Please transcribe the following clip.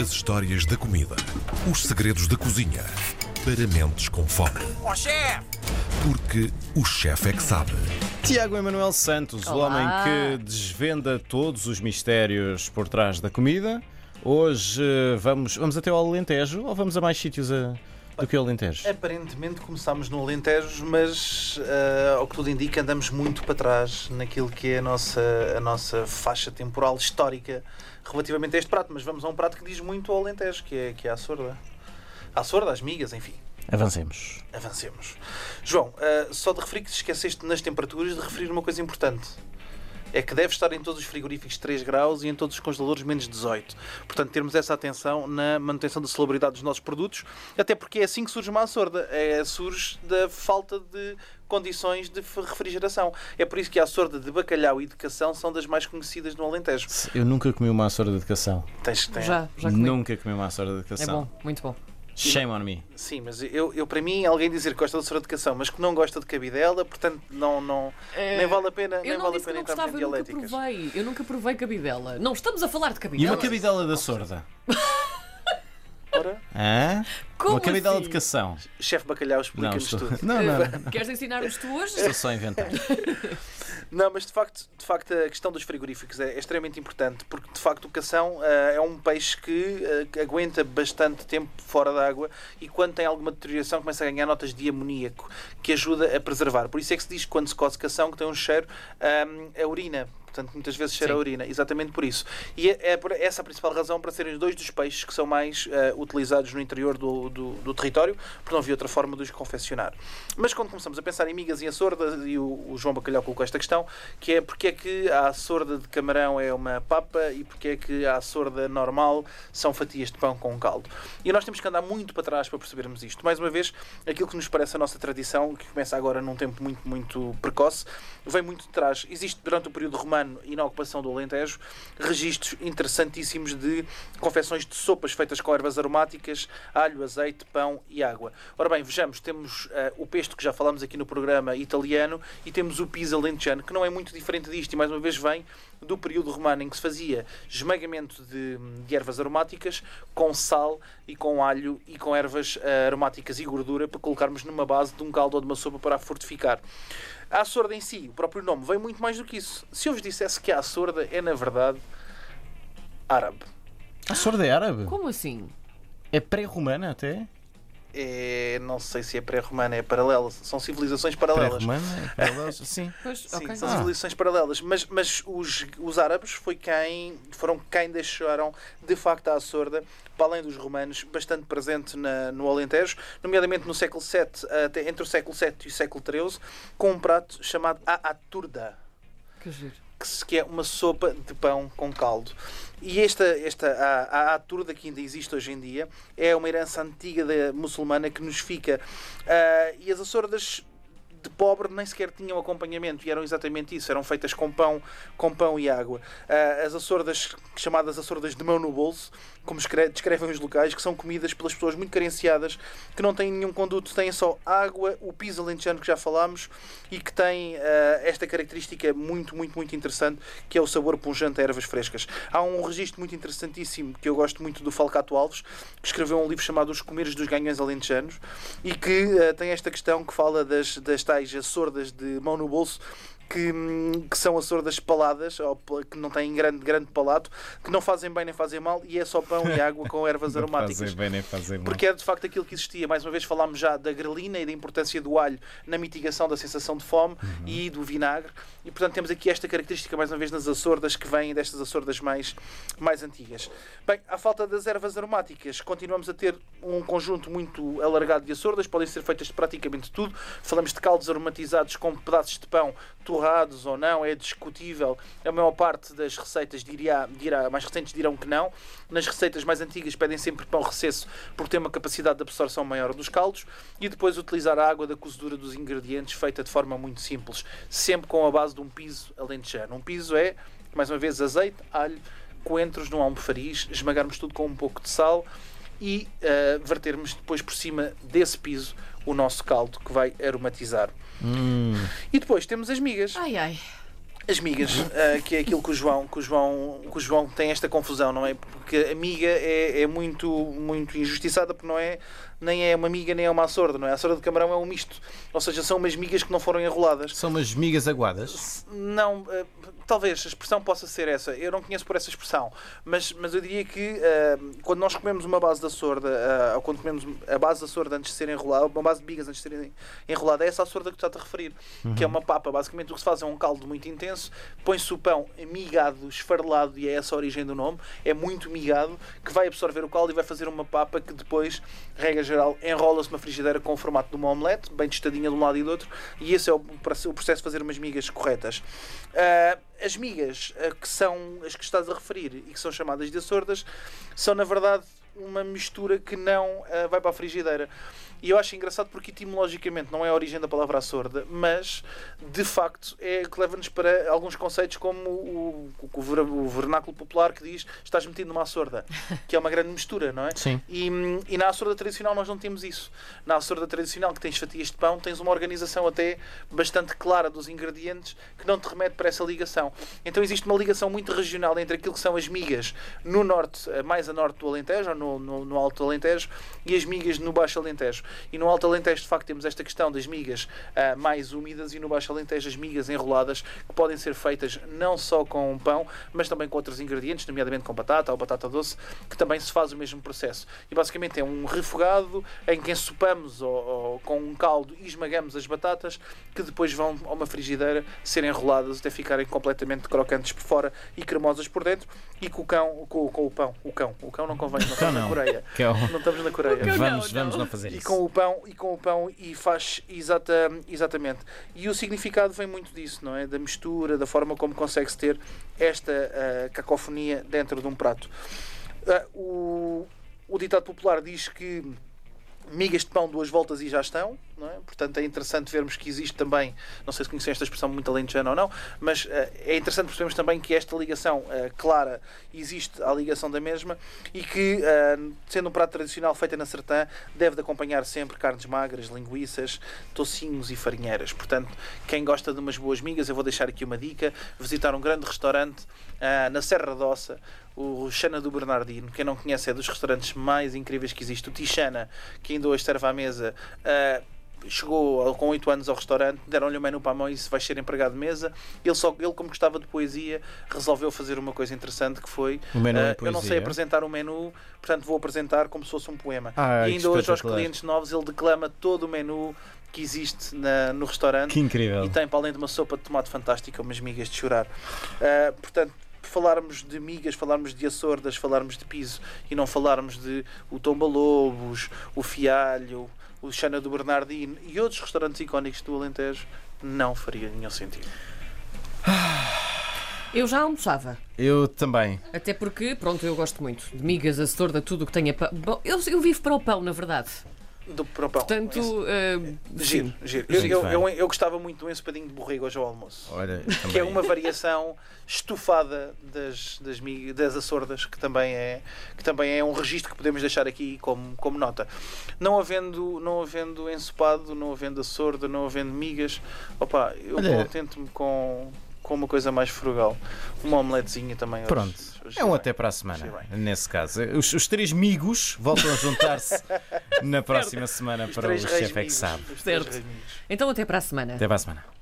As histórias da comida. Os segredos da cozinha. Para mentes com fome. Ó chefe! Porque o chefe é que sabe. Tiago Emanuel Santos, o Olá. homem que desvenda todos os mistérios por trás da comida. Hoje eh, vamos, vamos até ao Alentejo ou vamos a mais sítios a- do que o Alentejo? Aparentemente começámos no Alentejo, mas ah, ao que tudo indica andamos muito para trás naquilo que é a nossa, a nossa faixa temporal histórica relativamente a este prato. Mas vamos a um prato que diz muito ao Alentejo, que é, que é a sorda. A sorda, as migas, enfim. Avancemos. Avancemos. João, ah, só de referir que te esqueceste nas temperaturas de referir uma coisa importante. É que deve estar em todos os frigoríficos 3 graus e em todos os congeladores menos 18. Portanto, termos essa atenção na manutenção da celebridade dos nossos produtos, até porque é assim que surge uma sorda. É, surge da falta de condições de refrigeração. É por isso que a sorda de bacalhau e de cação são das mais conhecidas no Alentejo. Eu nunca comi uma açora de educação. Tens que ter. Já, já comi. Nunca comi uma açora de É educação. bom, muito bom. Shame on me. Sim, mas eu, eu para mim, alguém dizer que gosta de sorda de cação, mas que não gosta de cabidela, portanto, não, não, nem vale a pena, nem Eu não vale a pena não entrarmos em gostava, eu nunca dialéticas. provei. Eu nunca provei cabidela. Não, estamos a falar de E cabidela. uma cabidela da sorda? Ora, Hã? Como uma cabidela assim? de educação? chefe bacalhau, explica-nos estou... tudo. não, não, não. Queres ensinar-nos tu hoje? Estou só a inventar. Não, mas de facto, de facto a questão dos frigoríficos é, extremamente importante, porque de facto o cação ah, é um peixe que, ah, que aguenta bastante tempo fora da água e quando tem alguma deterioração começa a ganhar notas de amoníaco, que ajuda a preservar. Por isso é que se diz que quando se coze cação que tem um cheiro ah, a urina. Portanto, muitas vezes cheira a urina, exatamente por isso. E é, é por essa a principal razão para serem os dois dos peixes que são mais ah, utilizados no interior do, do, do território, porque não havia outra forma de os confeccionar. Mas quando começamos a pensar em migas e a sorda, e o, o João Bacalhau colocou esta questão, que é porque é que a sorda de camarão é uma papa e porque é que a sorda normal são fatias de pão com caldo. E nós temos que andar muito para trás para percebermos isto. Mais uma vez, aquilo que nos parece a nossa tradição, que começa agora num tempo muito, muito precoce, vem muito de trás. Existe durante o período romano e na ocupação do Alentejo registros interessantíssimos de confecções de sopas feitas com ervas aromáticas, alho, azeite, pão e água. Ora bem, vejamos, temos eh, o pesto que já falámos aqui no programa italiano e temos o pizza alentejano, que não é muito diferente disto e mais uma vez vem do período romano em que se fazia esmagamento de, de ervas aromáticas com sal e com alho e com ervas eh, aromáticas e gordura para colocarmos numa base de um caldo ou de uma sopa para a fortificar. A sorda em si, o próprio nome, vem muito mais do que isso. Se eu vos dissesse que a sorda é, na verdade, árabe. A sorda é árabe? Como assim? É pré-romana até? É, não sei se é pré-romana, é paralela. São civilizações paralelas. Pré-romana? É paralelas? Sim. Pois, Sim, ok. são Ah. civilizações paralelas. Mas, mas os, os árabes foi quem, foram quem deixaram, de facto, a sorda, para além dos romanos, bastante presente na, no Alentejo, nomeadamente no século VII, até entre o século VII e o século XIII, com um prato chamado a aturda. Que giro. Que é uma sopa de pão com caldo. E esta, esta a, a aturda que ainda existe hoje em dia é uma herança antiga da muçulmana que nos fica. Ah, e as açordas de pobre nem sequer tinham acompanhamento e eram exatamente isso, eram feitas com pão, com pão e água. Ah, as açordas, chamadas açordas de mão no bolso, como escre- descrevem os locais, que são comidas pelas pessoas muito carenciadas, que não têm nenhum conduto, têm só água, o piso alentejano que já falámos e que tem ah, esta característica muito, muito, muito interessante, que é o sabor pungente a ervas frescas. Há um registro muito interessantíssimo que eu gosto muito do Falcato Alves, que escreveu um livro chamado Os Comeres dos Ganhões Alentejanos e que ah, tem esta questão que fala das, das tais açordas de mão no bolso que, que são açordas paladas, ou que não têm grande, grande palato, que não fazem bem nem fazem mal, e é só pão e água com ervas Não aromáticas. fazem bem nem fazem mal. Porque é de facto aquilo que existia. Mais uma vez falámos já da grelina e da importância do alho na mitigação da sensação de fome e do vinagre. E portanto temos aqui esta característica, mais uma vez, nas açordas que vêm destas açordas mais, mais antigas. Bem, à falta das ervas aromáticas, continuamos a ter um conjunto muito alargado de açordas, podem ser feitas de praticamente tudo. Falamos de caldos aromatizados com pedaços de pão torrados ou não, é discutível. A maior parte das receitas dirá, dirá, mais recentes dirão que não. Nas receitas mais antigas pedem sempre pão recesso porque tem uma capacidade de absorção maior dos caldos e depois utilizar a água da cozedura dos ingredientes feita de forma muito simples, sempre com a base de um piso alentejano. Um piso é, mais uma vez, azeite, alho, coentros num almofariz, esmagarmos tudo com um pouco de sal e eh, vertermos depois por cima desse piso o nosso caldo que vai aromatizar. Hum. E depois temos as migas. Ai, ai. As migas, ah, que é aquilo que o, João, que, o João, que o João tem esta confusão, não é? Porque a miga é, é muito, muito injustiçada, porque não é, nem é uma miga nem é uma açorda, não é? A açorda de camarão é um misto. Ou seja, são umas migas que não foram enroladas. São umas migas aguadas. Não, eh, talvez a expressão possa ser essa. Eu não conheço por essa expressão, mas, mas eu diria que eh, quando nós comemos uma base da sorda, ou quando comemos a base da sorda antes de ser enrolada, uma base de bigas antes de ser enrolada, é essa a sorda que tu estás a referir, que é uma papa. Basicamente o que se faz é um caldo muito intenso, põe-se o pão migado, esfarelado, e é essa a origem do nome, é muito migado, que vai absorver o caldo e vai fazer uma papa que depois, regra geral, enrola-se numa frigideira com o formato de uma omelete, bem tostadinha de um lado e do outro, e esse é o processo de fazer umas migas corretas. Ah, as migas ah, que são as que estás a referir e que são chamadas de açordas são, na verdade, uma mistura que não ah, vai para a frigideira. E eu acho engraçado porque etimologicamente não é a origem da palavra açorda, mas de facto é que leva-nos para alguns conceitos como o, o, o ver- o vernáculo popular que diz estás metido numa açorda, que é uma grande mistura, não é? Sim. E, e na açorda tradicional nós não temos isso. Na açorda tradicional que tens fatias de pão, tens uma organização até bastante clara dos ingredientes que não te remete para essa ligação. Então existe uma ligação muito regional entre aquilo que são as migas no norte, eh, mais a norte do Alentejo, ou no, no, no Alto Alentejo, e as migas no Baixo Alentejo. E no Alto Alentejo, de facto, temos esta questão das migas ah, mais úmidas e no Baixo Alentejo as migas enroladas, que podem ser feitas não só com pão, mas também com outros ingredientes, nomeadamente com batata ou batata doce, que também se faz o mesmo processo. E basicamente é um refogado em que ensopamos ou, ou com um caldo e esmagamos as batatas, que depois vão a uma frigideira ser enroladas até ficarem completamente crocantes por fora e cremosas por dentro, e com o cão, com, com o pão, o cão, o cão não convém, não estamos na não. Coreia. Que é Não estamos na Coreia. Vamos, não, vamos não. fazer isso. Com o pão, e com o pão, e faz exata, exatamente. E o significado vem muito disso, não é? Da mistura, da forma como consegue-se ter esta ah, cacofonia dentro de um prato. Ah, o, o ditado popular diz que migas de pão duas voltas e já estão, é? Portanto, é interessante vermos que existe também, não sei se conhecem esta expressão muito alentejana ou não, mas eh, é interessante percebermos também que esta ligação eh, clara existe à ligação da mesma e que, eh, sendo um prato tradicional feito na sertã, deve de acompanhar sempre carnes magras, linguiças, tocinhos e farinheiras. Portanto, quem gosta de umas boas migas, eu vou deixar aqui uma dica, visitar um grande restaurante na Serra da Ossa, o Xana do Bernardino. Quem não conhece é dos restaurantes mais incríveis que existe. O Tixana, que ainda hoje serve à mesa, ah, chegou com 8 anos ao restaurante, deram-lhe o menu para a mão e disse vais ser empregado de mesa. Ele, só, ele, como gostava de poesia, resolveu fazer uma coisa interessante que foi em ah, eu não sei apresentar um menu, portanto vou apresentar como se fosse um poema. Ah, e ainda hoje aos clientes novos ele declama todo o menu que existe na- no restaurante Que incrível. e tem para além de uma sopa de tomate fantástica umas migas de chorar. Ah, portanto, falarmos de migas, falarmos de açordas, falarmos de piso e não falarmos de o Tomba-Lobos, o Fialho, o Xana do Bernardino e outros restaurantes icónicos do Alentejo, não faria nenhum sentido. Eu já almoçava. Eu também. Até porque, pronto, eu gosto muito de migas, a sorda, tudo o que tenha pão. Bom, eu, eu vivo para o pão, na verdade. Do para o pão. Portanto, eh, giro, giro. Eu, eu, eu, eu gostava muito de um ensopadinho de borrego hoje ao almoço. Olha, que é uma variação estufada das, das, das açordas, que também, é, que também é um registro que podemos deixar aqui como, como nota. Não havendo, não havendo ensopado, não havendo açorda, não havendo migas, opa, eu contento-me com, com uma coisa mais frugal. Uma omeletezinha também. Pronto. hoje É um até para a semana, nesse caso. Os, os três migos voltam a juntar-se na próxima semana Os para o chefe é que sabe. Certo. Então até para a semana. Até para a semana.